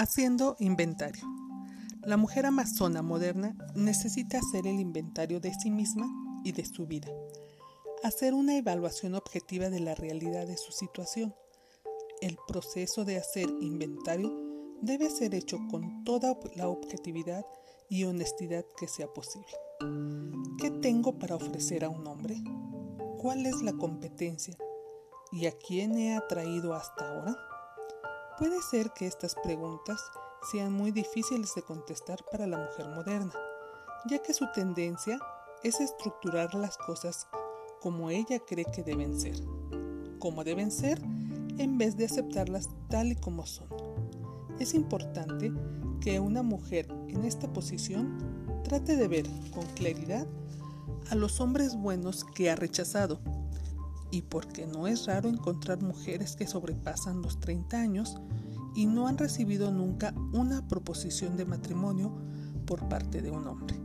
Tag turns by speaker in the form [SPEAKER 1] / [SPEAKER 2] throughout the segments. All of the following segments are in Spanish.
[SPEAKER 1] Haciendo inventario. La mujer amazona moderna necesita hacer el inventario de sí misma y de su vida, hacer una evaluación objetiva de la realidad de su situación. El proceso de hacer inventario debe ser hecho con toda la objetividad y honestidad que sea posible. ¿Qué tengo para ofrecer a un hombre? ¿Cuál es la competencia? ¿Y a quién he atraído hasta ahora? Puede ser que estas preguntas sean muy difíciles de contestar para la mujer moderna, ya que su tendencia es estructurar las cosas como ella cree que deben ser, como deben ser, en vez de aceptarlas tal y como son. Es importante que una mujer en esta posición trate de ver con claridad a los hombres buenos que ha rechazado y porque no es raro encontrar mujeres que sobrepasan los 30 años y no han recibido nunca una proposición de matrimonio por parte de un hombre,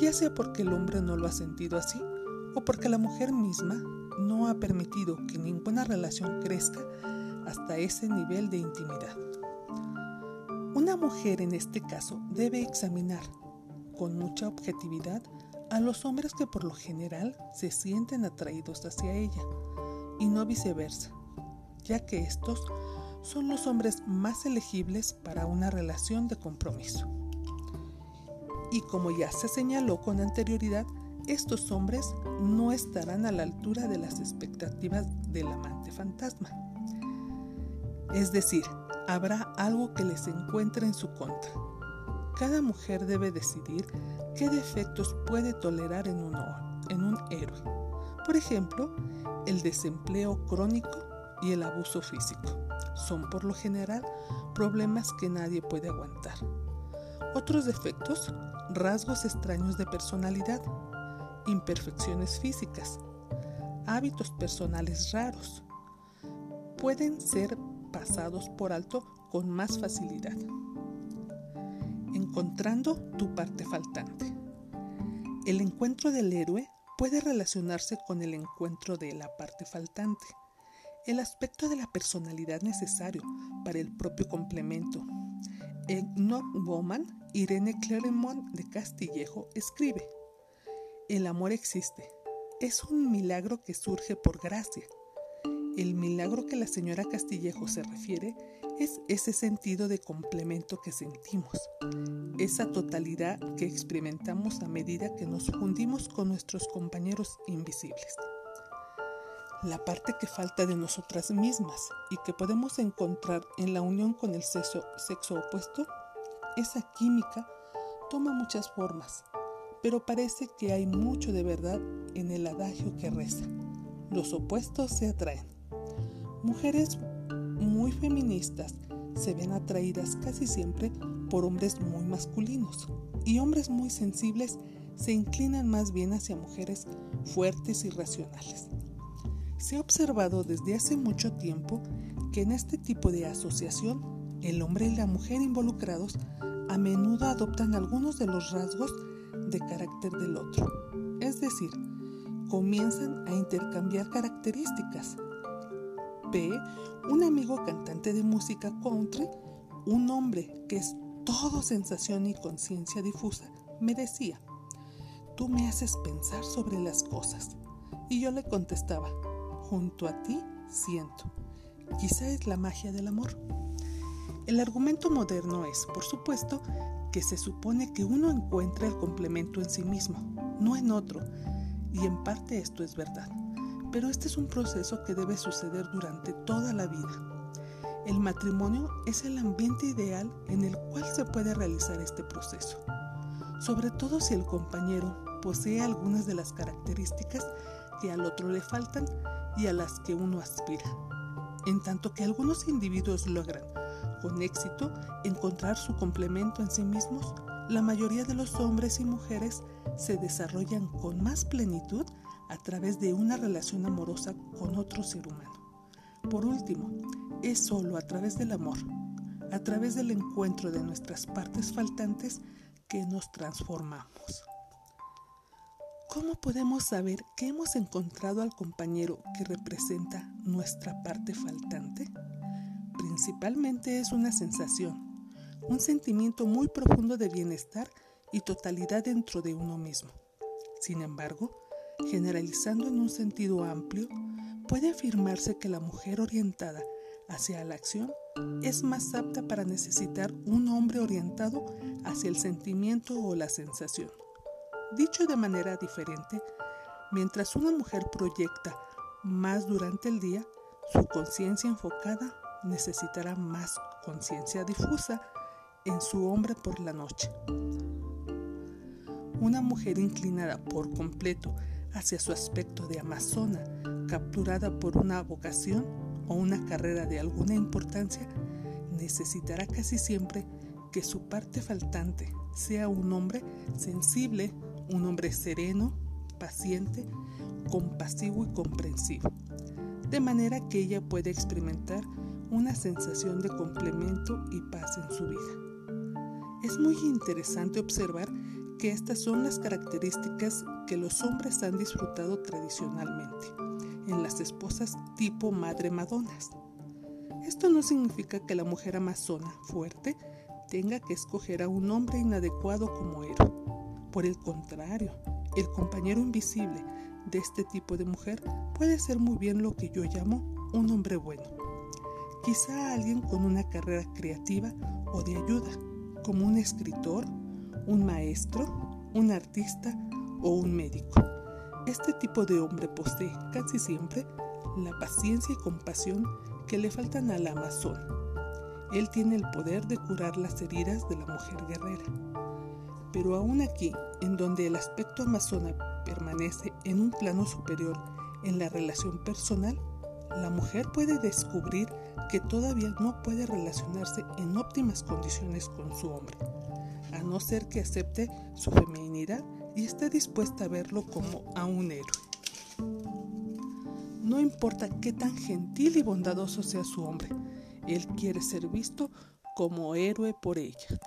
[SPEAKER 1] ya sea porque el hombre no lo ha sentido así o porque la mujer misma no ha permitido que ninguna relación crezca hasta ese nivel de intimidad. Una mujer en este caso debe examinar con mucha objetividad a los hombres que por lo general se sienten atraídos hacia ella y no viceversa, ya que estos son los hombres más elegibles para una relación de compromiso. Y como ya se señaló con anterioridad, estos hombres no estarán a la altura de las expectativas del amante fantasma. Es decir, habrá algo que les encuentre en su contra. Cada mujer debe decidir qué defectos puede tolerar en un, en un héroe. Por ejemplo, el desempleo crónico y el abuso físico. Son por lo general problemas que nadie puede aguantar. Otros defectos, rasgos extraños de personalidad, imperfecciones físicas, hábitos personales raros, pueden ser pasados por alto con más facilidad encontrando tu parte faltante. El encuentro del héroe puede relacionarse con el encuentro de la parte faltante, el aspecto de la personalidad necesario para el propio complemento. En No Woman, Irene Claremont de Castillejo escribe, El amor existe, es un milagro que surge por gracia. El milagro que la señora Castillejo se refiere es ese sentido de complemento que sentimos, esa totalidad que experimentamos a medida que nos fundimos con nuestros compañeros invisibles. La parte que falta de nosotras mismas y que podemos encontrar en la unión con el sexo, opuesto, esa química toma muchas formas, pero parece que hay mucho de verdad en el adagio que reza. Los opuestos se atraen. Mujeres muy feministas se ven atraídas casi siempre por hombres muy masculinos y hombres muy sensibles se inclinan más bien hacia mujeres fuertes y racionales. Se ha observado desde hace mucho tiempo que en este tipo de asociación el hombre y la mujer involucrados a menudo adoptan algunos de los rasgos de carácter del otro, es decir, comienzan a intercambiar características B. Un amigo cantante de música country, un hombre que es todo sensación y conciencia difusa, me decía, tú me haces pensar sobre las cosas. Y yo le contestaba, junto a ti siento. Quizá es la magia del amor. El argumento moderno es, por supuesto, que se supone que uno encuentra el complemento en sí mismo, no en otro, y en parte esto es verdad pero este es un proceso que debe suceder durante toda la vida. El matrimonio es el ambiente ideal en el cual se puede realizar este proceso, sobre todo si el compañero posee algunas de las características que al otro le faltan y a las que uno aspira. En tanto que algunos individuos logran, con éxito, encontrar su complemento en sí mismos, la mayoría de los hombres y mujeres se desarrollan con más plenitud a través de una relación amorosa con otro ser humano. Por último, es solo a través del amor, a través del encuentro de nuestras partes faltantes que nos transformamos. ¿Cómo podemos saber que hemos encontrado al compañero que representa nuestra parte faltante? Principalmente es una sensación, un sentimiento muy profundo de bienestar y totalidad dentro de uno mismo. Sin embargo, generalizando en un sentido amplio, puede afirmarse que la mujer orientada hacia la acción es más apta para necesitar un hombre orientado hacia el sentimiento o la sensación. Dicho de manera diferente, mientras una mujer proyecta más durante el día, su conciencia enfocada necesitará más conciencia difusa en su hombre por la noche. Una mujer inclinada por completo hacia su aspecto de amazona, capturada por una vocación o una carrera de alguna importancia, necesitará casi siempre que su parte faltante sea un hombre sensible, un hombre sereno, paciente, compasivo y comprensivo, de manera que ella pueda experimentar una sensación de complemento y paz en su vida. Es muy interesante observar que estas son las características que los hombres han disfrutado tradicionalmente en las esposas tipo madre madonas. Esto no significa que la mujer amazona fuerte tenga que escoger a un hombre inadecuado como héroe. Por el contrario, el compañero invisible de este tipo de mujer puede ser muy bien lo que yo llamo un hombre bueno. Quizá alguien con una carrera creativa o de ayuda, como un escritor, un maestro, un artista o un médico. Este tipo de hombre posee casi siempre la paciencia y compasión que le faltan al Amazon. Él tiene el poder de curar las heridas de la mujer guerrera. Pero aún aquí, en donde el aspecto amazona permanece en un plano superior en la relación personal, la mujer puede descubrir que todavía no puede relacionarse en óptimas condiciones con su hombre, a no ser que acepte su feminidad y esté dispuesta a verlo como a un héroe. No importa qué tan gentil y bondadoso sea su hombre, él quiere ser visto como héroe por ella.